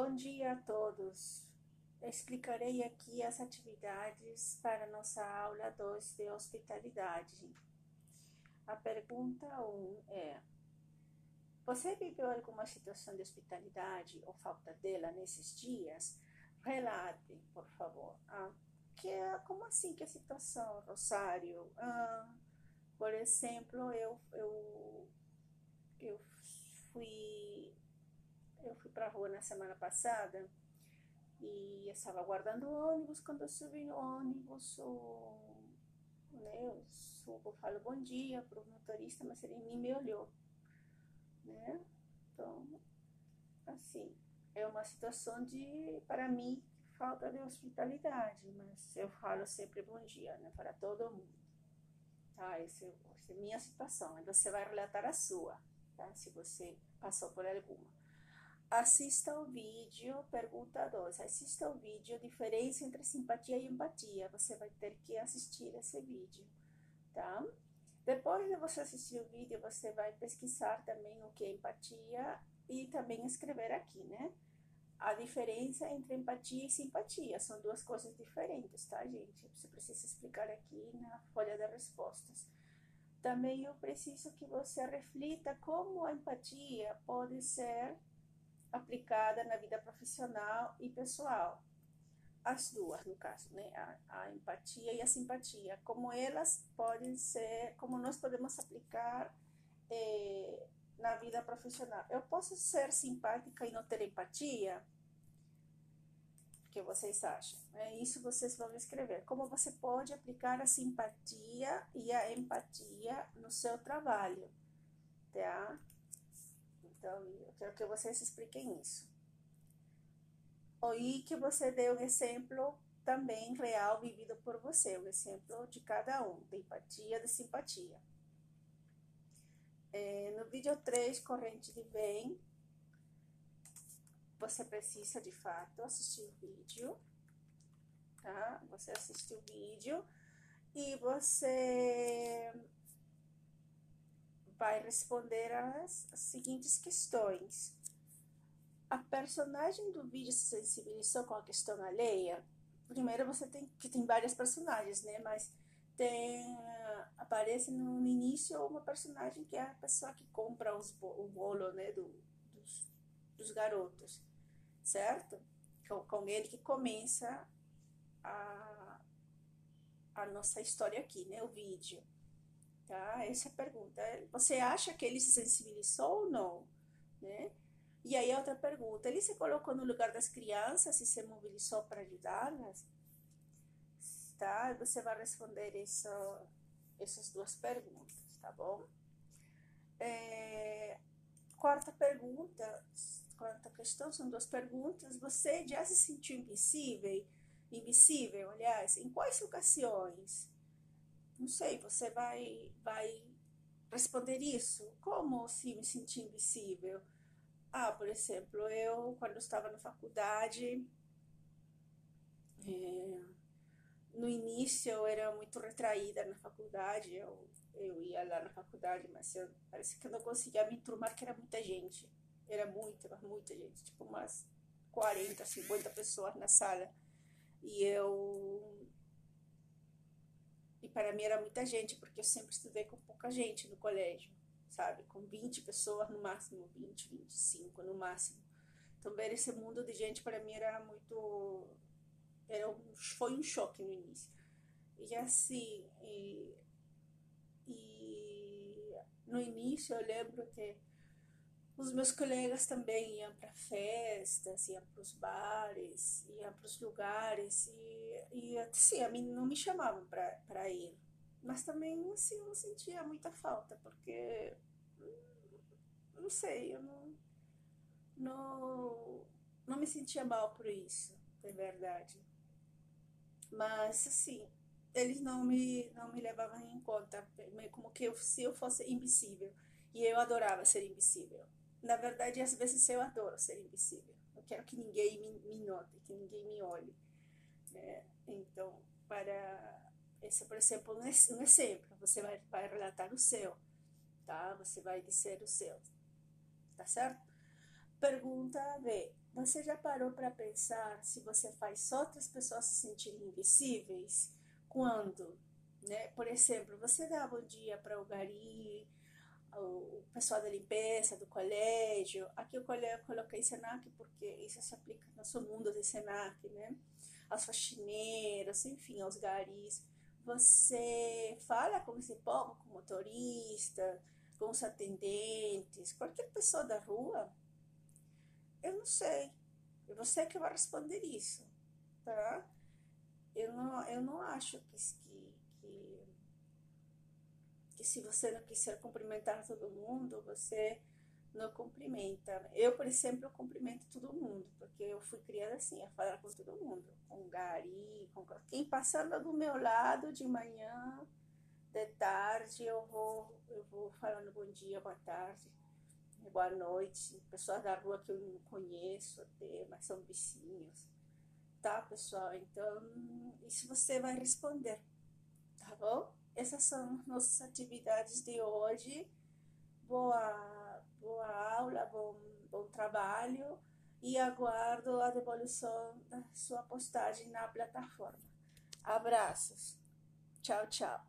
Bom dia a todos. Explicarei aqui as atividades para nossa aula 2 de hospitalidade. A pergunta 1 um é: Você viveu alguma situação de hospitalidade ou falta dela nesses dias? Relate, por favor. Ah, que, como assim que a situação, Rosário? Ah, por exemplo, eu, eu, eu fui eu fui para a rua na semana passada e estava aguardando o ônibus. Quando eu subi no ônibus, o, né, eu subo, falo bom dia para o motorista, mas ele nem me olhou. Né? Então, assim, é uma situação de, para mim, falta de hospitalidade, mas eu falo sempre bom dia né, para todo mundo. Tá? Essa, essa é a minha situação. Você vai relatar a sua, tá? se você passou por alguma. Assista o vídeo, pergunta 2. Assista o vídeo, diferença entre simpatia e empatia. Você vai ter que assistir esse vídeo, tá? Depois de você assistir o vídeo, você vai pesquisar também o que é empatia e também escrever aqui, né? A diferença entre empatia e simpatia são duas coisas diferentes, tá, gente? Você precisa explicar aqui na folha de respostas. Também eu preciso que você reflita como a empatia pode ser aplicada na vida profissional e pessoal. As duas, no caso, né? A, a, empatia e a simpatia. Como elas podem ser, como nós podemos aplicar eh, na vida profissional. Eu posso ser simpática e não ter empatia? O que vocês acham? É isso vocês vão escrever. Como você pode aplicar a simpatia e a empatia no seu trabalho, tá? Então, eu quero que vocês expliquem isso. E que você dê um exemplo também real vivido por você, um exemplo de cada um, de empatia, de simpatia. É, no vídeo 3, corrente de bem, você precisa de fato assistir o vídeo, tá? Você assiste o vídeo e você vai responder as seguintes questões. A personagem do vídeo se sensibilizou com a questão alheia? Primeiro você tem que tem várias personagens, né? Mas tem aparece no, início uma personagem que é a pessoa que compra os, o bolo, né, do, dos, dos garotos, certo? Com, com ele que começa a, a nossa história aqui, né, o vídeo. Tá? Essa é a pergunta. Você acha que ele se sensibilizou ou não? Né? E aí outra pergunta, ele se colocou no lugar das crianças e se mobilizou para ajudá-las? Tá? Você vai responder isso, essas duas perguntas, tá bom? É, quarta pergunta, quarta questão, são duas perguntas. Você já se sentiu invisível? Invisível, aliás, em quais ocasiões? Não sei, você vai, vai responder isso? Como se me sentir invisível? Ah, por exemplo, eu, quando estava na faculdade, é, no início eu era muito retraída na faculdade, eu, eu ia lá na faculdade, mas eu, parece que eu não conseguia me enturmar, que era muita gente. Era muita, muita gente, tipo umas 40, 50 pessoas na sala. E eu para mim era muita gente, porque eu sempre estudei com pouca gente no colégio, sabe? Com 20 pessoas no máximo, 20, 25 no máximo. Então, ver esse mundo de gente para mim era muito. Era um, foi um choque no início. E assim, e, e no início eu lembro que os meus colegas também iam para festas, iam para os bares, iam para os lugares e, e assim, a mim não me chamavam para ir. Mas também assim, eu não sentia muita falta, porque hum, não sei, eu não, não, não me sentia mal por isso, é verdade. Mas assim, eles não me, não me levavam em conta, como que eu, se eu fosse invisível. E eu adorava ser invisível na verdade, às vezes eu adoro ser invisível. Eu quero que ninguém me, me note, que ninguém me olhe. Né? Então, para esse, por exemplo, um exemplo, você vai, vai relatar o seu, tá? Você vai dizer o seu, tá certo? Pergunta B. Você já parou para pensar se você faz outras pessoas se sentirem invisíveis? Quando, né? Por exemplo, você dá bom dia para o gari, o pessoal da limpeza do colégio. Aqui eu coloquei Senac porque isso se aplica no nosso mundo de Senac, né? Aos faxineiros, enfim, aos garis. Você fala com esse povo, com o motorista, com os atendentes, qualquer pessoa da rua, eu não sei. É você que vai responder isso, tá? Eu não, eu não acho que, que se você não quiser cumprimentar todo mundo, você não cumprimenta. Eu, por exemplo, cumprimento todo mundo, porque eu fui criada assim, a falar com todo mundo, com gari, com quem passando do meu lado de manhã, de tarde, eu vou, eu vou falando bom dia, boa tarde, boa noite, pessoas da rua que eu não conheço até, mas são vizinhos, tá, pessoal? Então, isso você vai responder, tá bom? Essas são nossas atividades de hoje. Boa, boa aula, bom, bom trabalho e aguardo a devolução da sua postagem na plataforma. Abraços. Tchau, tchau.